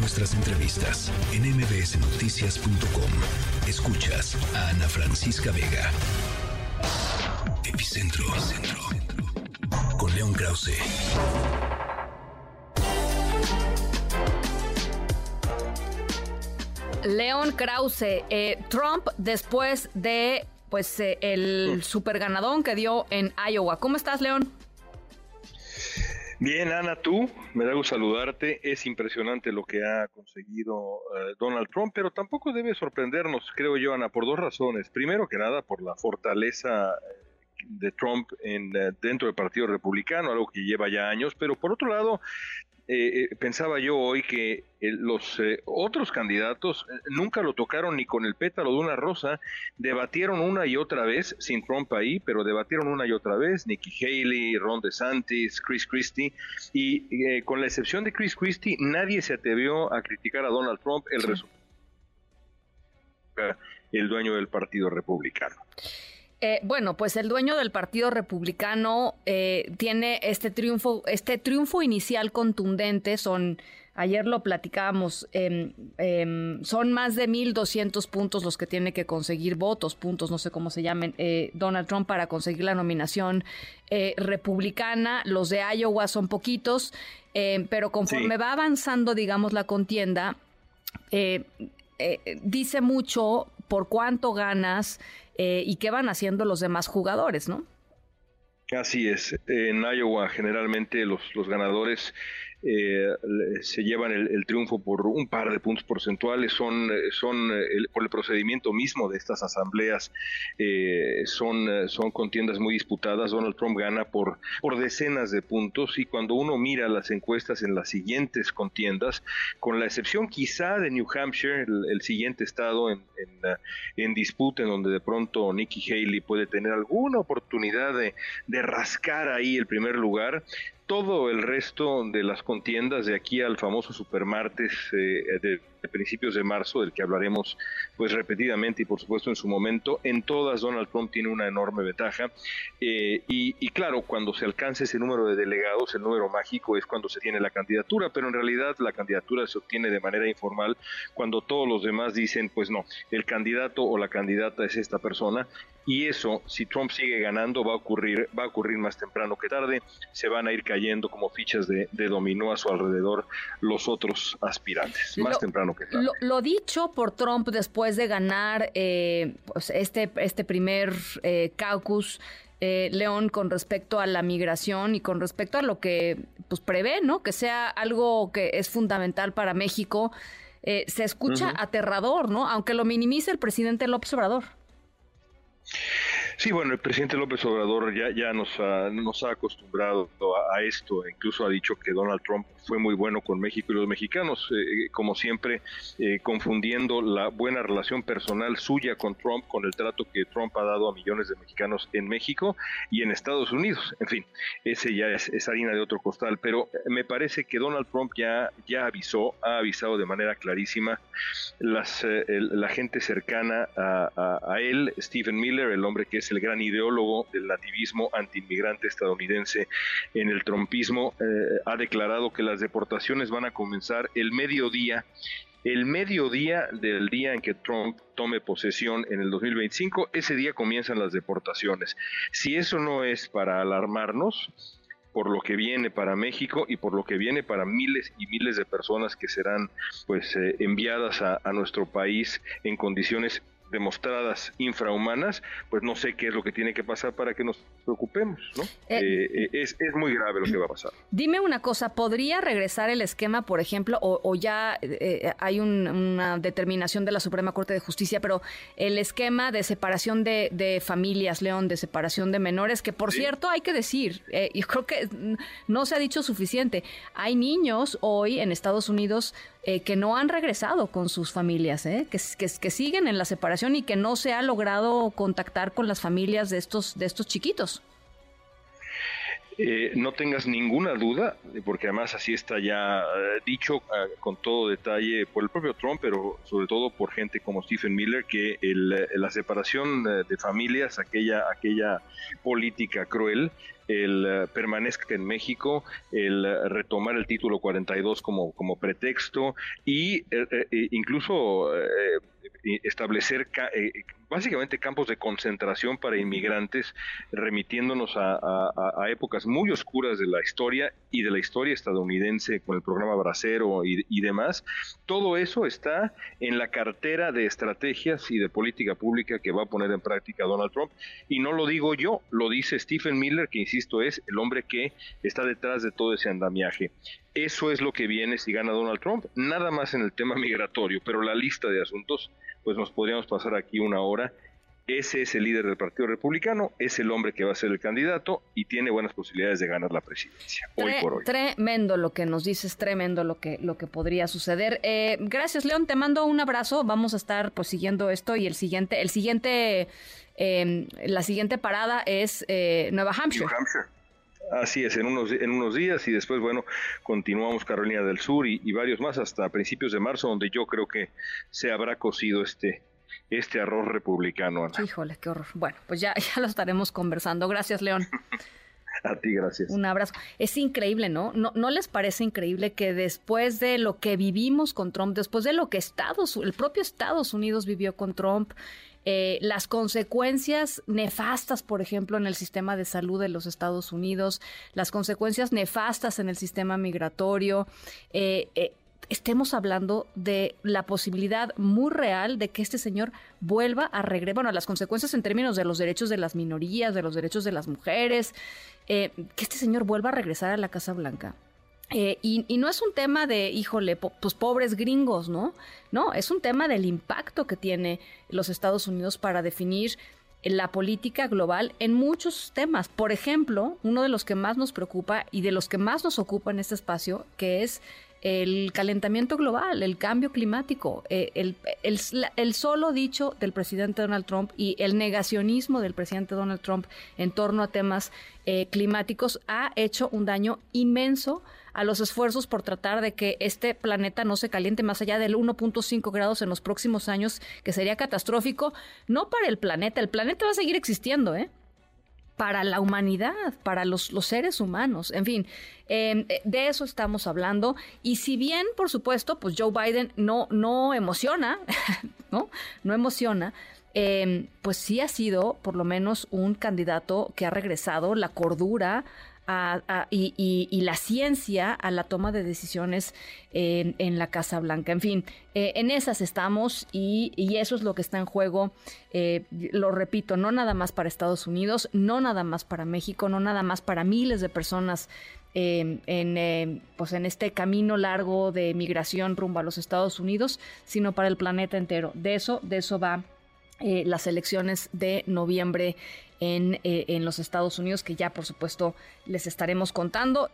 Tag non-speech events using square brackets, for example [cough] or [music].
nuestras entrevistas en mbsnoticias.com. Escuchas a Ana Francisca Vega. Epicentro. Centro. Con León Krause. León Krause, eh, Trump después de pues eh, el super ganadón que dio en Iowa. ¿Cómo estás, León? Bien, Ana, tú, me da gusto saludarte. Es impresionante lo que ha conseguido eh, Donald Trump, pero tampoco debe sorprendernos, creo yo, Ana, por dos razones. Primero que nada, por la fortaleza eh, de Trump en, dentro del Partido Republicano, algo que lleva ya años, pero por otro lado, eh, eh, pensaba yo hoy que eh, los otros candidatos nunca lo tocaron ni con el pétalo de una rosa, debatieron una y otra vez, sin Trump ahí, pero debatieron una y otra vez, Nikki Haley, Ron DeSantis, Chris Christie, y con la excepción de Chris Christie, nadie se atrevió a criticar a Donald Trump el resultado el dueño del Partido Republicano. Eh, bueno, pues el dueño del Partido Republicano eh, tiene este triunfo, este triunfo inicial contundente. Son, ayer lo platicábamos, em, em, son más de 1.200 puntos los que tiene que conseguir votos, puntos, no sé cómo se llamen, eh, Donald Trump para conseguir la nominación republicana. Los de Iowa son poquitos, em, pero conforme va avanzando, digamos, la contienda, dice mucho por cuánto ganas eh, y qué van haciendo los demás jugadores, ¿no? Así es. En Iowa generalmente los, los ganadores eh, se llevan el, triunfo por un par de puntos porcentuales, son, eh, son eh, por el procedimiento mismo de estas asambleas, son, son contiendas muy disputadas. Donald Trump gana por, por decenas de puntos y cuando uno mira las encuestas en las siguientes contiendas, con la excepción quizá de New Hampshire, el, siguiente estado en, en, disputa, en donde de pronto Nikki Haley puede tener alguna oportunidad de, de rascar ahí el primer lugar, todo el resto de las contiendas de aquí al famoso supermartes eh, de, principios de marzo, del que hablaremos pues repetidamente y por supuesto en su momento, en todas Donald Trump tiene una enorme ventaja eh, y, claro, cuando se alcanza ese número de delegados, el número mágico es cuando se tiene la candidatura, pero en realidad la candidatura se obtiene de manera informal cuando todos los demás dicen pues no, el candidato o la candidata es esta persona. Y eso, si Trump sigue ganando, va a ocurrir, va a ocurrir más temprano que tarde, se van a ir cayendo como fichas de, dominó a su alrededor los otros aspirantes, más temprano que. Lo, dicho por Trump después de ganar eh, pues este, este primer eh, caucus, eh, León, con respecto a la migración y con respecto a lo que pues prevé, ¿no? Que sea algo que es fundamental para México, se escucha aterrador, ¿no? Aunque lo minimice el presidente López Obrador. Sí, bueno, el presidente López Obrador ya, ya nos, ha, nos ha acostumbrado a, esto, incluso ha dicho que Donald Trump fue muy bueno con México y los mexicanos, eh, como siempre, eh, confundiendo la buena relación personal suya con Trump con el trato que Trump ha dado a millones de mexicanos en México y en Estados Unidos. En fin, ese ya es, harina de otro costal, pero me parece que Donald Trump ya, ya avisó, ha avisado de manera clarísima las, eh, la gente cercana a, a él, Stephen Miller, el hombre que es el gran ideólogo del nativismo antiinmigrante estadounidense en el trompismo, eh, ha declarado que las deportaciones van a comenzar el mediodía el mediodía del día en que Trump tome posesión en el 2025, ese día comienzan las deportaciones. Si eso no es para alarmarnos por lo que viene para México y por lo que viene para miles y miles de personas que serán pues eh, enviadas a, a nuestro país en condiciones demostradas infrahumanas, pues no sé qué es lo que tiene que pasar para que nos preocupemos, ¿no? Eh, eh, es, es, muy grave lo que va a pasar. Dime una cosa, ¿podría regresar el esquema, por ejemplo, o, ya eh, hay una determinación de la Suprema Corte de Justicia, pero el esquema de separación de, familias, León, de separación de menores, que por cierto hay que decir, yo creo que no se ha dicho suficiente, hay niños hoy en Estados Unidos eh, que no han regresado con sus familias, ¿eh? que, que, siguen en la separación y que no se ha logrado contactar con las familias de estos, de estos chiquitos. eh, no tengas ninguna duda, porque además así está ya eh, dicho con todo detalle por el propio Trump, pero sobre todo por gente como Stephen Miller, que la separación de familias, aquella, aquella política cruel, el permanezca en México, el retomar el título 42 como, como pretexto y incluso establecer eh, básicamente campos de concentración para inmigrantes, remitiéndonos a, épocas muy oscuras de la historia y de la historia estadounidense con el programa Bracero y, y, demás. Todo eso está en la cartera de estrategias y de política pública que va a poner en práctica Donald Trump. Y no lo digo yo, lo dice Stephen Miller, que insisto es el hombre que está detrás de todo ese andamiaje. Eso es lo que viene si gana Donald Trump, nada más en el tema migratorio, pero la lista de asuntos, pues nos podríamos pasar aquí una hora. Ese es el líder del Partido Republicano, es el hombre que va a ser el candidato y tiene buenas posibilidades de ganar la presidencia, hoy por hoy. Tremendo lo que nos dices, tremendo lo que, lo que podría suceder. Eh, gracias, León, te mando un abrazo. Vamos a estar pues siguiendo esto y el siguiente, el siguiente, eh, la siguiente parada es eh, Nueva Hampshire. New Hampshire. Así es, en unos, en unos días y después, bueno, continuamos Carolina del Sur y, varios más hasta principios de marzo, donde yo creo que se habrá cocido este, este arroz republicano. Híjole, qué horror. Bueno, pues ya, [laughs] ya lo estaremos conversando. Gracias, León. [laughs] A ti, gracias. Un abrazo. Es increíble, ¿no? ¿no? ¿No les parece increíble que después de lo que vivimos con Trump, después de lo que Estados, el propio Estados Unidos vivió con Trump, eh, las consecuencias nefastas, por ejemplo, en el sistema de salud de los Estados Unidos, las consecuencias nefastas en el sistema migratorio. Eh, eh, estemos hablando de la posibilidad muy real de que este señor vuelva a regresar, bueno, las consecuencias en términos de los derechos de las minorías, de los derechos de las mujeres, que este señor vuelva a regresar a la Casa Blanca. Eh, y, no es un tema de, híjole, pues pobres gringos, ¿no? No, es un tema del impacto que tiene los Estados Unidos para definir la política global en muchos temas. Por ejemplo, uno de los que más nos preocupa y de los que más nos ocupa en este espacio, que es el calentamiento global, el cambio climático, eh, el, el, solo dicho del presidente Donald Trump y el negacionismo del presidente Donald Trump en torno a temas eh, climáticos ha hecho un daño inmenso a los esfuerzos por tratar de que este planeta no se caliente más allá del 1.5 grados en los próximos años, que sería catastrófico, no para el planeta, el planeta va a seguir existiendo, ¿eh? Para la humanidad, para los, los seres humanos. En fin, em, eh, de eso estamos hablando. Y si bien, por supuesto, pues Joe Biden no, no emociona, [laughs] ¿no? No emociona. Em, pues sí ha sido por lo menos un candidato que ha regresado la cordura y, la ciencia a la toma de decisiones en, la Casa Blanca. En fin, eh, en esas estamos y, eso es lo que está en juego. Eh, lo repito, no nada más para Estados Unidos, no nada más para México, no nada más para miles de personas em, en, pues en este camino largo de migración rumbo a los Estados Unidos, sino para el planeta entero. De eso, de eso va eh, las elecciones de noviembre en, eh, en, los Estados Unidos, que ya por supuesto les estaremos contando.